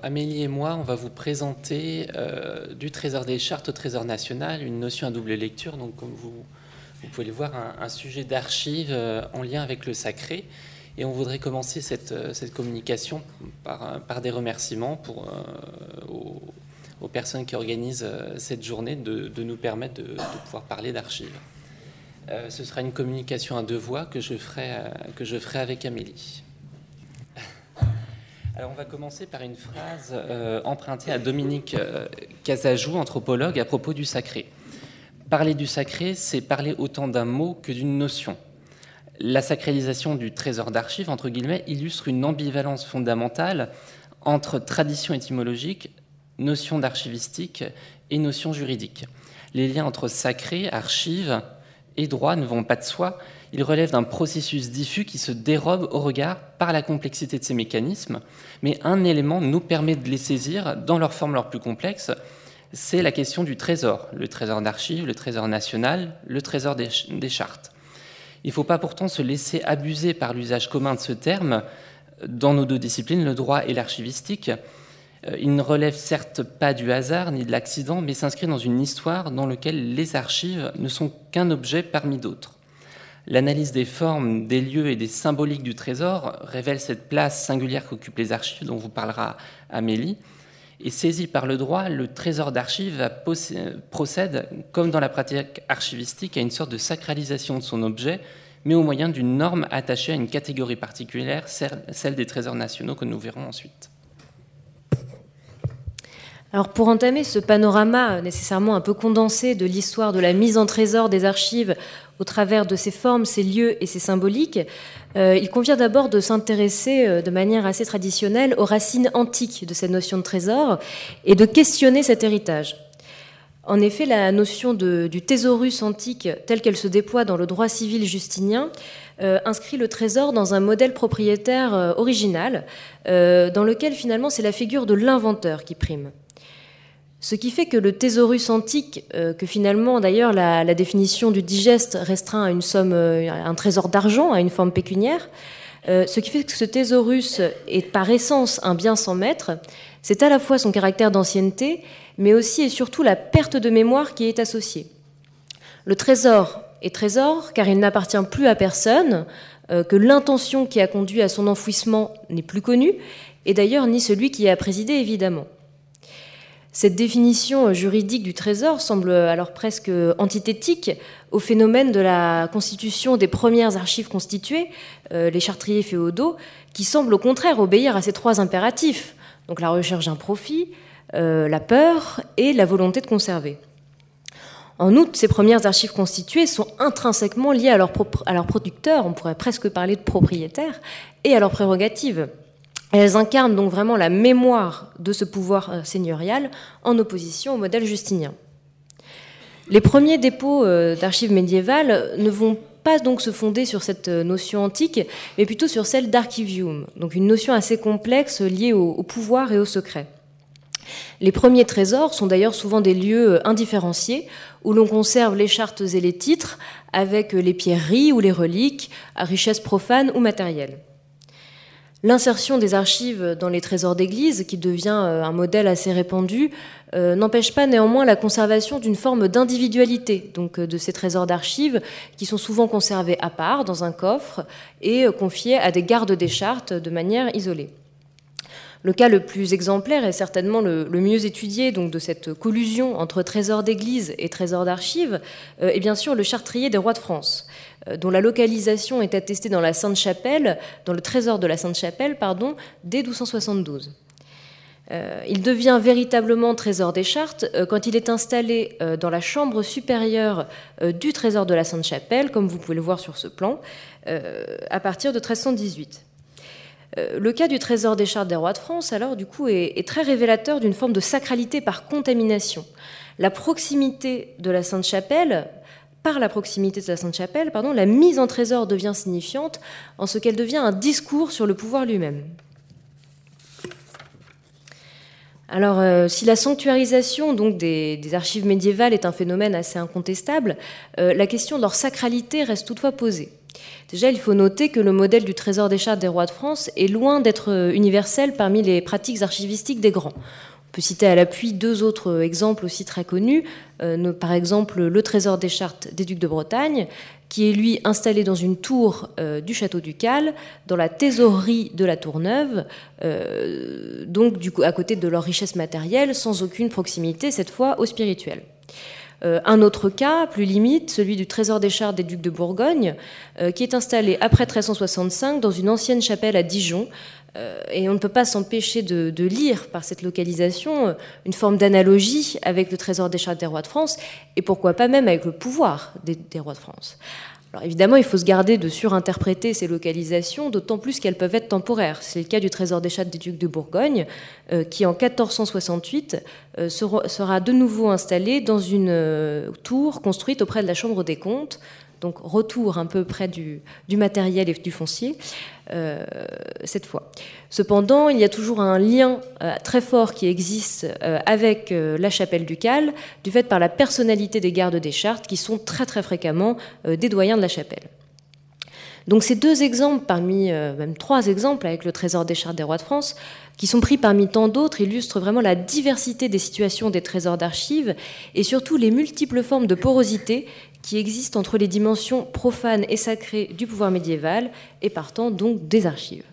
Amélie et moi, on va vous présenter euh, du Trésor des Chartes au Trésor national, une notion à double lecture. Donc, comme vous, pouvez le voir, un, sujet d'archives euh, en lien avec le sacré. Et on voudrait commencer cette, euh, communication par, des remerciements aux, personnes qui organisent cette journée de, nous permettre de, pouvoir parler d'archives. ce sera une communication à deux voix que je ferai avec Amélie. On va commencer par une phrase euh, empruntée à Dominique euh, Casajou, anthropologue, à propos du sacré. Parler du sacré, c'est parler autant d'un mot que d'une notion. La sacralisation du trésor d'archives, entre guillemets, illustre une ambivalence fondamentale entre tradition étymologique, notion d'archivistique et notion juridique. Les liens entre sacré, archives et droit ne vont pas de soi, il relève d'un processus diffus qui se dérobe au regard par la complexité de ces mécanismes, mais un élément nous permet de les saisir dans leur forme leur plus complexe, c'est la question du trésor, le trésor d'archives, le trésor national, le trésor des, chartes. Il ne faut pas pourtant se laisser abuser par l'usage commun de ce terme dans nos deux disciplines, le droit et l'archivistique. Euh, il ne relève certes pas du hasard ni de l'accident, mais s'inscrit dans une histoire dans laquelle les archives ne sont qu'un objet parmi d'autres. L'analyse des formes, des lieux et des symboliques du trésor révèle cette place singulière qu'occupent les archives dont vous parlera Amélie. Et saisi par le droit, le trésor d'archives procède, comme dans la pratique archivistique, à une sorte de sacralisation de son objet, mais au moyen d'une norme attachée à une catégorie particulière, celle des trésors nationaux que nous verrons ensuite. Alors pour entamer ce panorama nécessairement un peu condensé de l'histoire de la mise en trésor des archives au travers de ses formes, ses lieux et ses symboliques, euh, il convient d'abord de s'intéresser euh, de manière assez traditionnelle aux racines antiques de cette notion de trésor et de questionner cet héritage. En effet, la notion du thésaurus antique, telle qu'elle se déploie dans le droit civil justinien, euh, inscrit le trésor dans un modèle propriétaire original, dans lequel finalement c'est la figure de l'inventeur qui prime. Ce qui fait que le thésaurus antique, euh, que finalement d'ailleurs la, définition du digeste restreint à une somme, euh, un trésor d'argent, à une forme pécuniaire, euh, ce qui fait que ce thésaurus est par essence un bien sans maître, c'est à la fois son caractère d'ancienneté, mais aussi et surtout la perte de mémoire qui est associée. Le trésor est trésor car il n'appartient plus à personne, que l'intention qui a conduit à son enfouissement n'est plus connue, et d'ailleurs ni celui qui y a présidé évidemment. Cette définition juridique du trésor semble alors presque antithétique au phénomène de la constitution des premières archives constituées, euh, les chartriers féodaux, qui semblent au contraire obéir à ces trois impératifs, donc la recherche d'un profit, euh, la peur et la volonté de conserver. En outre, ces premières archives constituées sont intrinsèquement liées à leurs leur producteurs, on pourrait presque parler de propriétaires, et à leurs prérogatives. Elles incarnent donc vraiment la mémoire de ce pouvoir euh, seigneurial en opposition au modèle justinien. Les premiers dépôts euh, d'archives médiévales ne vont pas donc se fonder sur cette euh, notion antique, mais plutôt sur celle d'archivium, donc une notion assez complexe liée au, pouvoir et au secret. Les premiers trésors sont d'ailleurs souvent des lieux indifférenciés où l'on conserve les chartes et les titres avec les pierreries ou les reliques à richesse profane ou matérielle. L'insertion des archives dans les trésors d'église, qui devient euh, un modèle assez répandu, euh, n'empêche pas néanmoins la conservation d'une forme d'individualité donc euh, de ces trésors d'archives, qui sont souvent conservés à part dans un coffre et confiés à des gardes des chartes de manière isolée. Le cas le plus exemplaire est certainement le, mieux étudié de cette collusion entre trésors d'église et trésors d'archives est bien sûr le chartrier des rois de France. Euh, dont la localisation est attestée dans la Sainte-Chapelle, dans le trésor de la Sainte-Chapelle, pardon, dès 1272. Euh, il devient véritablement trésor des chartes euh, quand il est installé dans la chambre supérieure du trésor de la Sainte-Chapelle, comme vous pouvez le voir sur ce plan, à partir de 1318. Le cas du trésor des chartes des rois de France, alors, du coup, est très révélateur d'une forme de sacralité par contamination. La proximité de la Sainte-Chapelle par la proximité de la Sainte-Chapelle, pardon, la mise en trésor devient signifiante en ce qu'elle devient un discours sur le pouvoir lui-même. Alors, euh, si la sanctuarisation donc des, archives médiévales est un phénomène assez incontestable, euh, la question de leur sacralité reste toutefois posée. Déjà, il faut noter que le modèle du trésor des chartes des rois de France est loin d'être euh, universel parmi les pratiques archivistiques des grands. On peut citer à l'appui deux autres exemples aussi très connus, par exemple le trésor des chartes des ducs de Bretagne, qui est lui installé dans une tour euh, du château du Cal, dans la thésaurierie de la Tour Neuve, euh, donc à côté de leur richesse matérielle, sans aucune proximité cette fois au spirituel. Euh, un autre cas, plus limite, celui du trésor des chartes des ducs de Bourgogne, qui est installé après 1365 dans une ancienne chapelle à Dijon, euh, et on ne peut pas s'empêcher de, lire par cette localisation euh, une forme d'analogie avec le trésor des chartes des rois de France, et pourquoi pas même avec le pouvoir des, rois de France. Alors évidemment, il faut se garder de surinterpréter ces localisations, d'autant plus qu'elles peuvent être temporaires. C'est le cas du trésor des chartes des ducs de Bourgogne, euh, qui en 1468 sera, de nouveau installé dans une tour construite auprès de la Chambre des comptes, donc retour un peu près du, matériel et du foncier, euh, cette fois. Cependant, il y a toujours un lien euh, très fort qui existe euh, avec la chapelle ducale, du fait par la personnalité des gardes des chartes, qui sont très très fréquemment des doyens de la chapelle. Donc ces deux exemples, parmi même trois exemples avec le trésor des chartes des rois de France, qui sont pris parmi tant d'autres, illustrent vraiment la diversité des situations des trésors d'archives et surtout les multiples formes de porosité qui existe entre les dimensions profanes et sacrées du pouvoir médiéval et partant donc des archives.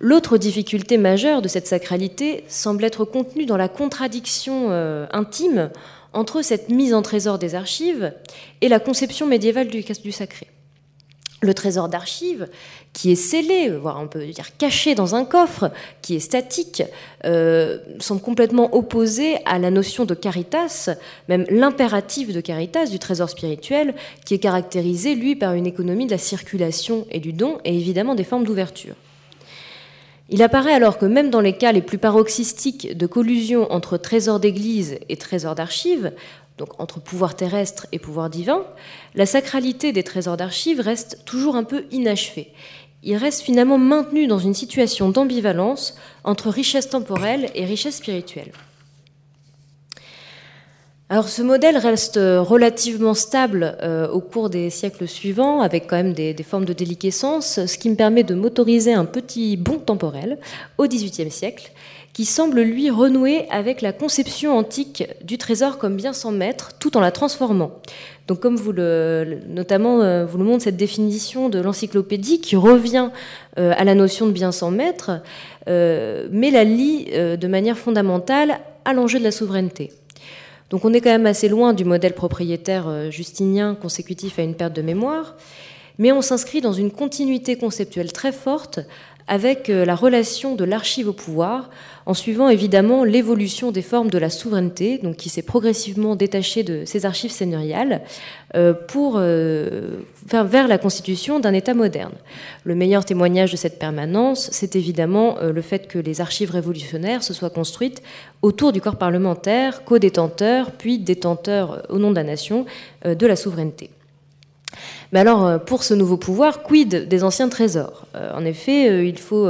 L'autre difficulté majeure de cette sacralité semble être contenue dans la contradiction euh, intime entre cette mise en trésor des archives et la conception médiévale du, du sacré. Le trésor d'archives qui est scellé, voire on peut dire caché dans un coffre, qui est statique, euh, sont complètement opposés à la notion de caritas, même l'impératif de caritas, du trésor spirituel, qui est caractérisé, lui, par une économie de la circulation et du don, et évidemment des formes d'ouverture. Il apparaît alors que même dans les cas les plus paroxystiques de collusion entre trésor d'église et trésor d'archives, donc entre pouvoir terrestre et pouvoir divin, la sacralité des trésors d'archives reste toujours un peu inachevée il reste finalement maintenu dans une situation d'ambivalence entre richesse temporelle et richesse spirituelle. Alors ce modèle reste relativement stable euh, au cours des siècles suivants, avec quand même des, formes de déliquescence, ce qui me permet de m'autoriser un petit bond temporel au XVIIIe siècle, qui semble lui renouer avec la conception antique du trésor comme bien sans maître, tout en la transformant. Donc, comme vous le, notamment, euh, vous le montre cette définition de l'encyclopédie qui revient euh, à la notion de bien sans maître, euh, mais la lie de manière fondamentale à l'enjeu de la souveraineté. Donc, on est quand même assez loin du modèle propriétaire justinien consécutif à une perte de mémoire, mais on s'inscrit dans une continuité conceptuelle très forte avec euh, la relation de l'archive au pouvoir, en suivant évidemment l'évolution des formes de la souveraineté, donc qui s'est progressivement détachée de ces archives seigneuriales, euh, pour euh, vers la constitution d'un État moderne. Le meilleur témoignage de cette permanence, c'est évidemment le fait que les archives révolutionnaires se soient construites autour du corps parlementaire, co-détenteur, puis détenteur au nom de la nation de la souveraineté. Mais alors, euh, pour ce nouveau pouvoir, quid des anciens trésors? Euh, En effet, euh, il faut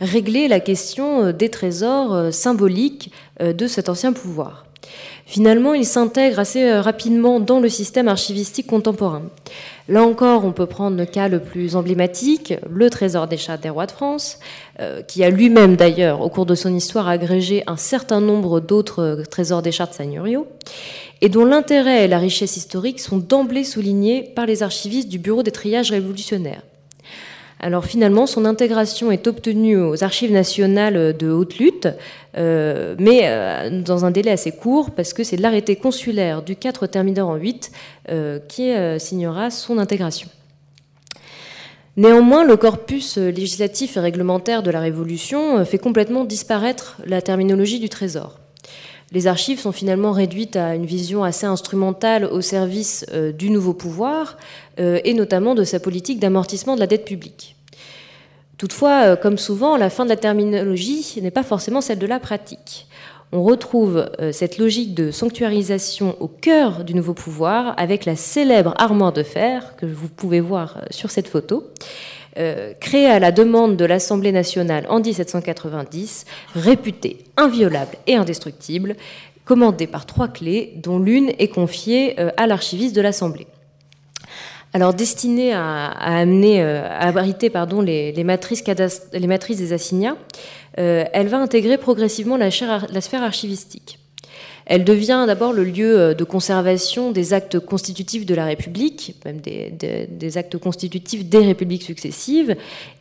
régler la question des trésors symboliques de cet ancien pouvoir. Finalement, il s'intègre assez rapidement dans le système archivistique contemporain. Là encore, on peut prendre le cas le plus emblématique, le trésor des chats des rois de France, qui a lui-même d'ailleurs, au cours de son histoire, agrégé un certain nombre d'autres trésors des chartes seigneuriaux et dont l'intérêt et la richesse historique sont d'emblée soulignés par les archivistes du Bureau des triages révolutionnaires. Alors finalement, son intégration est obtenue aux archives nationales de haute lutte, euh, mais euh, dans un délai assez court, parce que c'est l'arrêté consulaire du 4 terminateur en 8 euh, qui signera son intégration. Néanmoins, le corpus législatif et réglementaire de la Révolution fait complètement disparaître la terminologie du Trésor les archives sont finalement réduites à une vision assez instrumentale au service euh, du nouveau pouvoir euh, et notamment de sa politique d'amortissement de la dette publique. Toutefois, euh, comme souvent, la fin de la terminologie n'est pas forcément celle de la pratique. On retrouve cette logique de sanctuarisation au cœur du nouveau pouvoir avec la célèbre armoire de fer que vous pouvez voir sur cette photo, créé à la demande de l'Assemblée nationale en 1790, réputé inviolable et indestructible, commandé par trois clés, dont l'une est confiée à l'archiviste de l'Assemblée. Alors destinée à, amener, à abriter pardon, les, matrices des assignats, elle va intégrer progressivement la sphère archivistique. Elle devient d'abord le lieu euh, de conservation des actes constitutifs de la République, même des, actes constitutifs des républiques successives,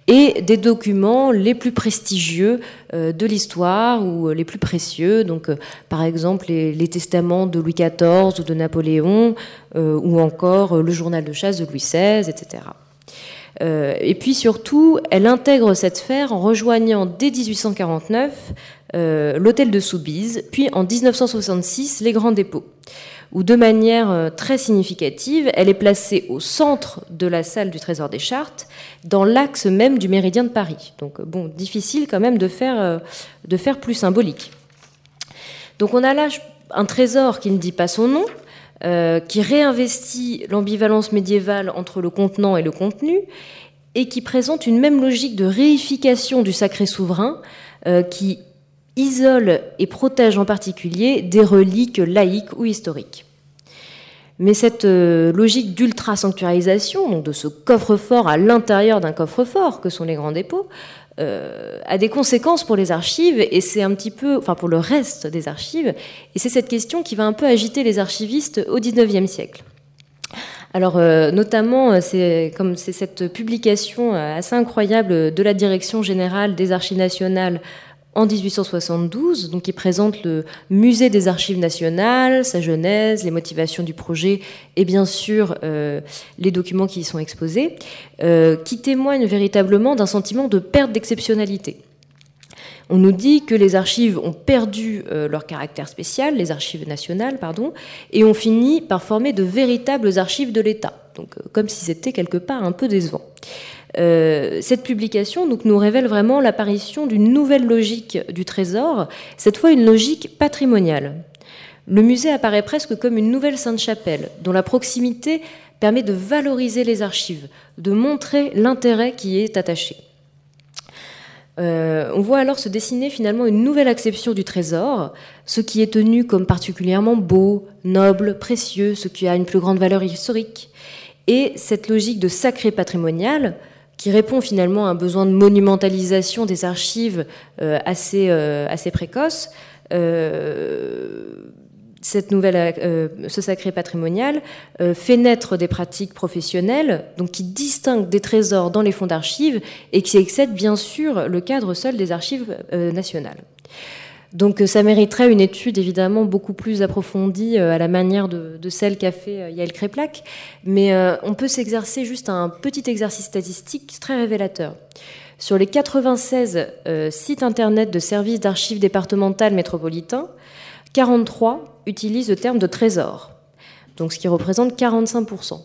et des documents les plus prestigieux euh, de l'histoire ou euh, les plus précieux, donc par exemple les, testaments de Louis XIV ou de Napoléon, ou encore le journal de chasse de Louis XVI, etc. et puis surtout, elle intègre cette sphère en rejoignant dès 1849 euh, l'hôtel de Soubise, puis en 1966 les Grands Dépôts, où de manière euh, très significative, elle est placée au centre de la salle du Trésor des Chartes, dans l'axe même du méridien de Paris. Donc bon, difficile quand même de faire, euh, de faire plus symbolique. Donc on a là un trésor qui ne dit pas son nom, qui réinvestit l'ambivalence médiévale entre le contenant et le contenu, et qui présente une même logique de réification du sacré souverain, qui isole et protège en particulier des reliques laïques ou historiques. Mais cette euh, logique d'ultra-sanctuarisation, de ce coffre-fort à l'intérieur d'un coffre-fort que sont les grands dépôts, euh, a des conséquences pour les archives et c'est un petit peu, enfin pour le reste des archives, et c'est cette question qui va un peu agiter les archivistes au XIXe siècle. Alors, euh, notamment, c'est comme c'est cette publication assez incroyable de la Direction générale des archives nationales en 1872, donc qui présente le musée des archives nationales, sa genèse, les motivations du projet et bien sûr euh, les documents qui y sont exposés, euh, qui témoignent véritablement d'un sentiment de perte d'exceptionnalité. On nous dit que les archives ont perdu euh, leur caractère spécial, les archives nationales, pardon, et ont fini par former de véritables archives de l'État, donc comme si c'était quelque part un peu décevant. Euh, cette publication nous révèle vraiment l'apparition d'une nouvelle logique du trésor, cette fois une logique patrimoniale. Le musée apparaît presque comme une nouvelle Sainte-Chapelle, dont la proximité permet de valoriser les archives, de montrer l'intérêt qui y est attaché. Euh, on voit alors se dessiner finalement une nouvelle acception du trésor, ce qui est tenu comme particulièrement beau, noble, précieux, ce qui a une plus grande valeur historique. Et cette logique de sacré patrimonial, qui répond finalement à un besoin de monumentalisation des archives euh, assez, euh, assez précoce. Euh, ce sacré patrimonial fait naître des pratiques professionnelles, donc qui distinguent des trésors dans les fonds d'archives et qui excèdent bien sûr le cadre seul des archives nationales. Donc euh, ça mériterait une étude évidemment beaucoup plus approfondie euh, à la manière de, celle qu'a fait euh, Yael Kreplak, mais on peut s'exercer juste un petit exercice statistique très révélateur. Sur les 96 sites internet de services d'archives départementales métropolitains, 43 utilisent le terme de trésor, donc ce qui représente 45%.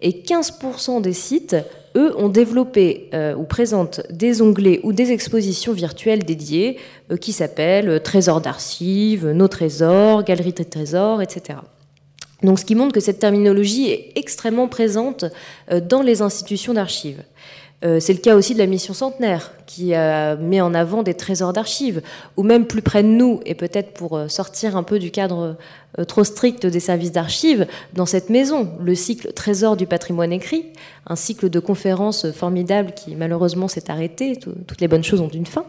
Et 15% des sites, eux, ont développé euh, ou présentent des onglets ou des expositions virtuelles dédiées euh, qui s'appellent euh, Trésors d'archives, Nos trésors, Galeries de trésors, etc. Donc, ce qui montre que cette terminologie est extrêmement présente dans les institutions d'archives. Euh, c'est le cas aussi de la mission Centenaire, qui euh, met en avant des trésors d'archives, ou même plus près de nous, et peut-être pour euh, sortir un peu du cadre trop strict des services d'archives, dans cette maison, le cycle Trésor du patrimoine écrit, un cycle de conférences formidables qui malheureusement s'est arrêté, toutes les bonnes choses ont une fin.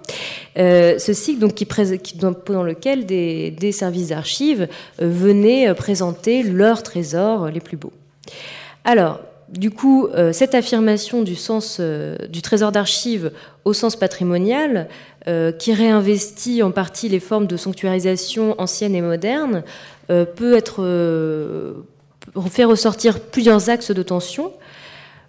ce cycle donc, qui, dans lequel des, des services d'archives venaient présenter leurs trésors les plus beaux. Alors, du coup, euh, cette affirmation du sens euh, du trésor d'archives au sens patrimonial, euh, qui réinvestit en partie les formes de sanctuarisation anciennes et modernes, peut être fait ressortir plusieurs axes de tension.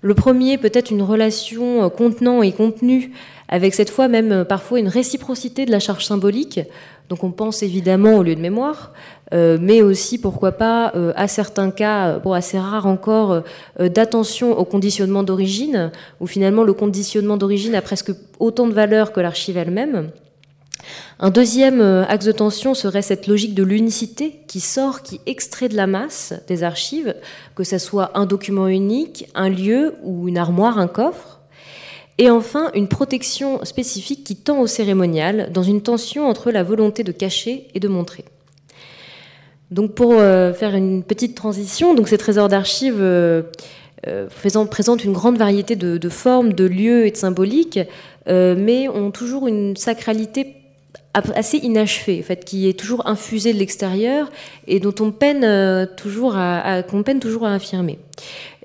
Le premier peut être une relation contenant et contenu, avec cette fois même parfois une réciprocité de la charge symbolique. Donc on pense évidemment au lieu de mémoire, euh, mais aussi, pourquoi pas, euh, à certains cas, bon, assez rares encore, euh, d'attention au conditionnement d'origine, où finalement le conditionnement d'origine a presque autant de valeur que l'archive elle-même. Un deuxième axe de tension serait cette logique de l'unicité qui sort, qui extrait de la masse des archives, que ce soit un document unique, un lieu ou une armoire, un coffre. Et enfin, une protection spécifique qui tend au cérémonial, dans une tension entre la volonté de cacher et de montrer. Donc pour euh, faire une petite transition, ces trésors d'archives euh, euh, présentent une grande variété de, formes, de lieux et de symboliques, mais ont toujours une sacralité assez inachevée, en qui est toujours infusée de l'extérieur et dont on peine toujours à, qu'on peine toujours à affirmer.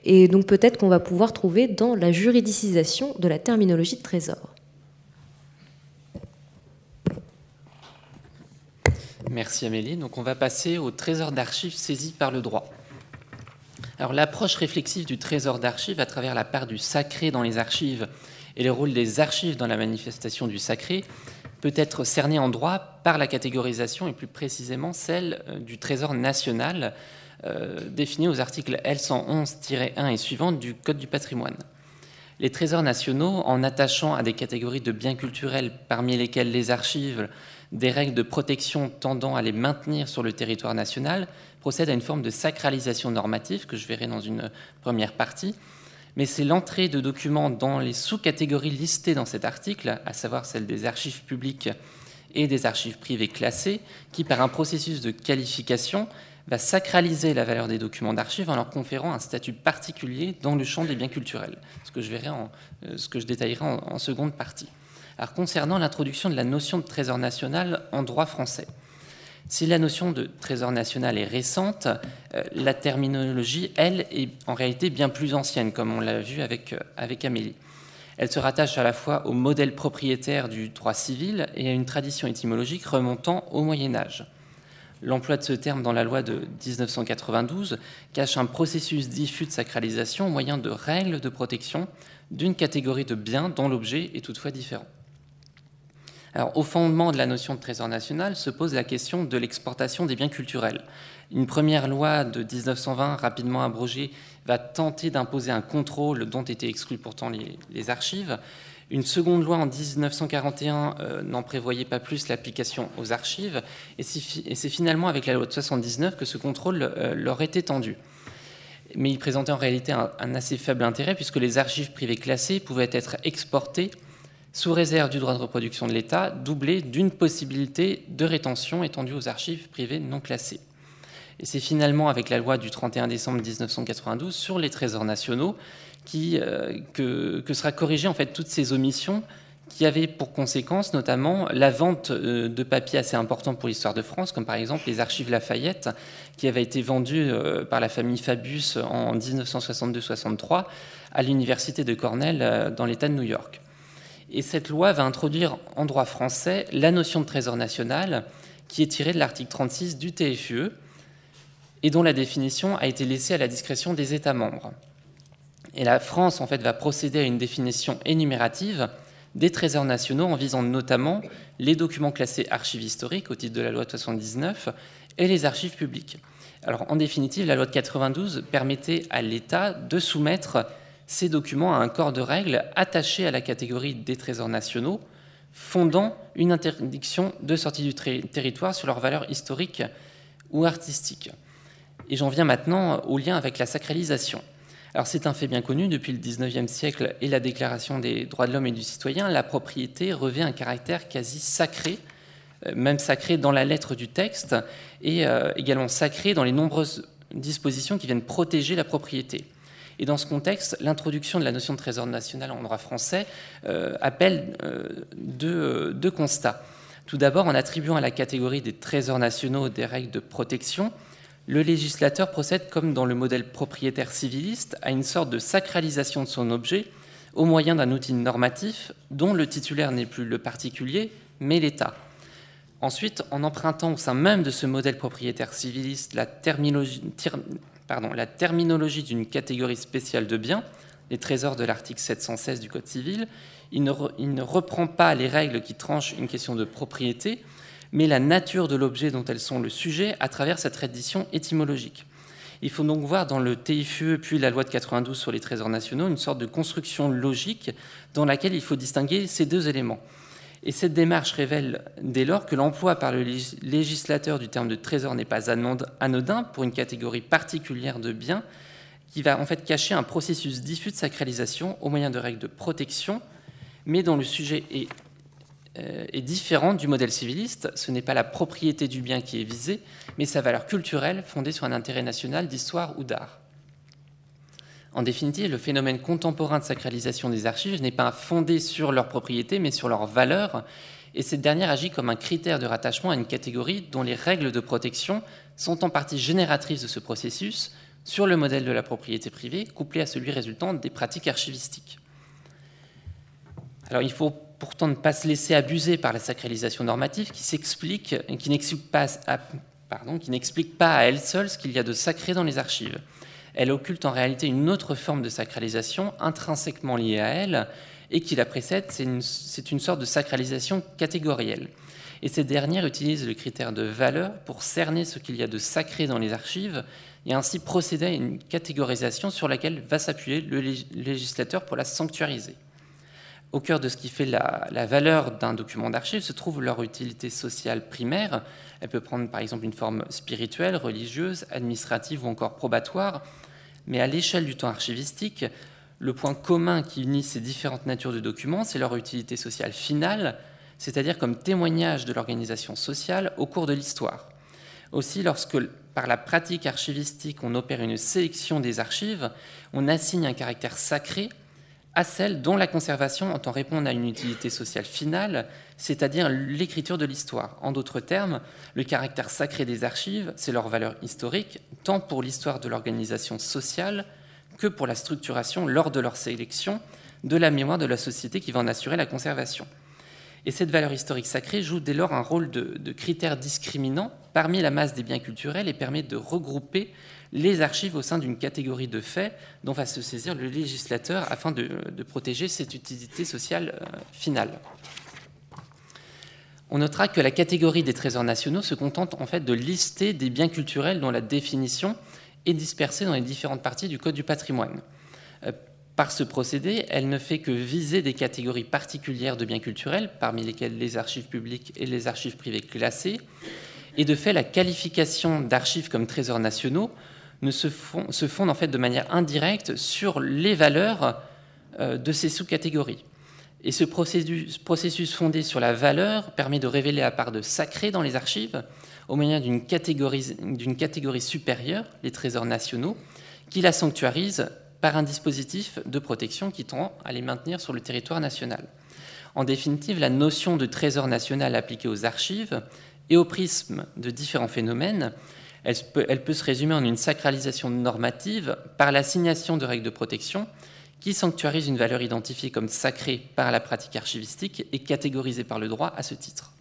Et donc peut-être qu'on va pouvoir trouver dans la juridicisation de la terminologie de trésor. Merci Amélie. Donc on va passer au trésor d'archives saisi par le droit. Alors l'approche réflexive du trésor d'archives à travers la part du sacré dans les archives et le rôle des archives dans la manifestation du sacré peut être cernée en droit par la catégorisation et plus précisément celle euh, du trésor national euh, définie aux articles L111-1 et suivants du Code du patrimoine. Les trésors nationaux, en attachant à des catégories de biens culturels parmi lesquels les archives, des règles de protection tendant à les maintenir sur le territoire national procède à une forme de sacralisation normative que je verrai dans une première partie. Mais c'est l'entrée de documents dans les sous-catégories listées dans cet article, à savoir celle des archives publiques et des archives privées classées, qui, par un processus de qualification, va sacraliser la valeur des documents d'archives en leur conférant un statut particulier dans le champ des biens culturels, ce que je, euh, détaillerai en seconde partie. Concernant l'introduction de la notion de trésor national en droit français, si la notion de trésor national est récente, euh, la terminologie, elle, est en réalité bien plus ancienne, comme on l'a vu avec, euh, avec Amélie. Elle se rattache à la fois au modèle propriétaire du droit civil et à une tradition étymologique remontant au Moyen Âge. L'emploi de ce terme dans la loi de 1992 cache un processus diffus de sacralisation au moyen de règles de protection d'une catégorie de biens dont l'objet est toutefois différent au fondement de la notion de trésor national se pose la question de l'exportation des biens culturels. Une première loi de 1920, rapidement abrogée, va tenter d'imposer un contrôle dont étaient exclues pourtant les, archives. Une seconde loi en 1941 euh, n'en prévoyait pas plus l'application aux archives, et c'est finalement avec la loi de 79 que ce contrôle euh, leur est étendu. Mais il présentait en réalité un, assez faible intérêt puisque les archives privées classées pouvaient être exportées sous réserve du droit de reproduction de l'État, doublé d'une possibilité de rétention étendue aux archives privées non classées. Et c'est finalement avec la loi du 31 décembre 1992 sur les trésors nationaux euh, que, sera corrigée en fait toutes ces omissions qui avaient pour conséquence notamment la vente euh, de papiers assez importants pour l'histoire de France, comme par exemple les archives Lafayette, qui avaient été vendues euh, par la famille Fabius en 1962-63 à l'université de Cornell dans l'État de New York. Et cette loi va introduire en droit français la notion de trésor national qui est tirée de l'article 36 du TFUE et dont la définition a été laissée à la discrétion des États membres. Et la France, en fait, va procéder à une définition énumérative des trésors nationaux en visant notamment les documents classés archives historiques au titre de la loi de 79 et les archives publiques. Alors, en définitive, la loi de 92 permettait à l'État de soumettre ces documents à un corps de règles attaché à la catégorie des trésors nationaux, fondant une interdiction de sortie du territoire sur leur valeur historique ou artistique. Et j'en viens maintenant au lien avec la sacralisation. Alors c'est un fait bien connu, depuis le XIXe siècle et la Déclaration des droits de l'homme et du citoyen, la propriété revêt un caractère quasi sacré, euh, même sacré dans la lettre du texte, et euh, également sacré dans les nombreuses dispositions qui viennent protéger la propriété. Et dans ce contexte, l'introduction de la notion de trésor national en droit français euh, appelle deux, deux, constats. Tout d'abord, en attribuant à la catégorie des trésors nationaux des règles de protection, le législateur procède, comme dans le modèle propriétaire civiliste, à une sorte de sacralisation de son objet au moyen d'un outil normatif dont le titulaire n'est plus le particulier, mais l'État. Ensuite, en empruntant au sein même de ce modèle propriétaire civiliste la terminologie, d'une catégorie spéciale de biens, les trésors de l'article 716 du Code civil, il ne, reprend pas les règles qui tranchent une question de propriété, mais la nature de l'objet dont elles sont le sujet à travers sa tradition étymologique. Il faut donc voir dans le TIFE puis la loi de 92 sur les trésors nationaux une sorte de construction logique dans laquelle il faut distinguer ces deux éléments. Et cette démarche révèle dès lors que l'emploi par le législateur du terme de trésor n'est pas anodin pour une catégorie particulière de biens qui va en fait cacher un processus diffus de sacralisation au moyen de règles de protection mais dont le sujet est, est différent du modèle civiliste. Ce n'est pas la propriété du bien qui est visée, mais sa valeur culturelle fondée sur un intérêt national d'histoire ou d'art. En définitive, le phénomène contemporain de sacralisation des archives n'est pas fondé sur leur propriété, mais sur leur valeur, et cette dernière agit comme un critère de rattachement à une catégorie dont les règles de protection sont en partie génératrices de ce processus, sur le modèle de la propriété privée, couplé à celui résultant des pratiques archivistiques. Alors il faut pourtant ne pas se laisser abuser par la sacralisation normative qui s'explique, n'explique pas, à elle seule ce qu'il y a de sacré dans les archives. Elle occulte en réalité une autre forme de sacralisation intrinsèquement liée à elle et qui la précède, c'est une, une, sorte de sacralisation catégorielle. Et cette dernière utilise le critère de valeur pour cerner ce qu'il y a de sacré dans les archives et ainsi procéder à une catégorisation sur laquelle va s'appuyer le législateur pour la sanctuariser. Au cœur de ce qui fait la, valeur d'un document d'archive se trouve leur utilité sociale primaire. Elle peut prendre par exemple une forme spirituelle, religieuse, administrative ou encore probatoire. Mais à l'échelle du temps archivistique, le point commun qui unit ces différentes natures de documents, c'est leur utilité sociale finale, c'est-à-dire comme témoignage de l'organisation sociale au cours de l'histoire. Aussi, lorsque par la pratique archivistique on opère une sélection des archives, on assigne un caractère sacré à celle dont la conservation entend répondre à une utilité sociale finale, c'est-à-dire l'écriture de l'histoire. En d'autres termes, le caractère sacré des archives, c'est leur valeur historique, tant pour l'histoire de l'organisation sociale que pour la structuration lors de leur sélection de la mémoire de la société qui va en assurer la conservation. Et cette valeur historique sacrée joue dès lors un rôle de, de critère discriminant parmi la masse des biens culturels et permet de regrouper les archives au sein d'une catégorie de faits dont va se saisir le législateur afin de, protéger cette utilité sociale euh, finale. On notera que la catégorie des trésors nationaux se contente en fait de lister des biens culturels dont la définition est dispersée dans les différentes parties du Code du patrimoine. Euh, par ce procédé, elle ne fait que viser des catégories particulières de biens culturels, parmi lesquelles les archives publiques et les archives privées classées, et de fait la qualification d'archives comme trésors nationaux se, fondent en fait de manière indirecte sur les valeurs euh, de ces sous-catégories. Et ce processus, processus, fondé sur la valeur permet de révéler la part de sacré dans les archives au moyen d'une catégorie, catégorie supérieure, les trésors nationaux, qui la sanctuarise par un dispositif de protection qui tend à les maintenir sur le territoire national. En définitive, la notion de trésor national appliquée aux archives et au prisme de différents phénomènes elle peut, se résumer en une sacralisation normative par l'assignation de règles de protection qui sanctuarisent une valeur identifiée comme sacrée par la pratique archivistique et catégorisée par le droit à ce titre.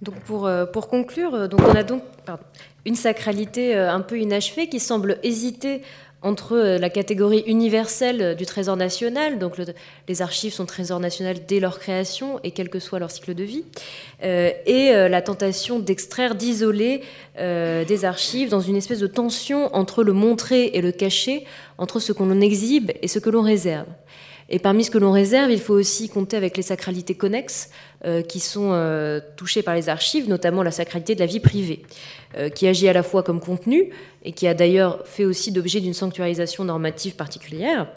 Donc pour, euh, pour conclure, euh, donc on a donc une sacralité euh, un peu inachevée qui semble hésiter entre euh, la catégorie universelle du trésor national, donc les archives sont trésor national dès leur création et quel que soit leur cycle de vie, euh, et euh, la tentation d'extraire, d'isoler des archives dans une espèce de tension entre le montrer et le cacher, entre ce qu'on exhibe et ce que l'on réserve. Et parmi ce que l'on réserve, il faut aussi compter avec les sacralités connexes qui sont touchées par les archives, notamment la sacralité de la vie privée. Euh, qui agit à la fois comme contenu et qui a d'ailleurs fait aussi d'objet d'une sanctuarisation normative particulière,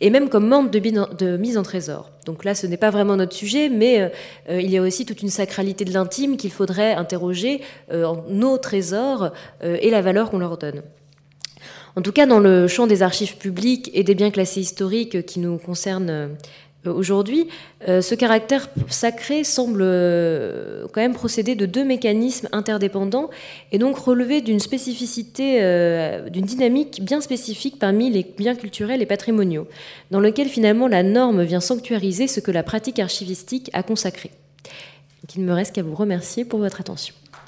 et même comme membre de, mise en trésor. Donc là, ce n'est pas vraiment notre sujet, mais euh, euh, il y a aussi toute une sacralité de l'intime qu'il faudrait interroger en nos trésors et la valeur qu'on leur donne. En tout cas, dans le champ des archives publiques et des biens classés historiques qui nous concernent euh, aujourd'hui, euh, ce caractère sacré semble euh, quand même procéder de deux mécanismes interdépendants et donc relever d'une spécificité, d'une dynamique bien spécifique parmi les biens culturels et patrimoniaux, dans lequel finalement la norme vient sanctuariser ce que la pratique archivistique a consacré. il ne me reste qu'à vous remercier pour votre attention.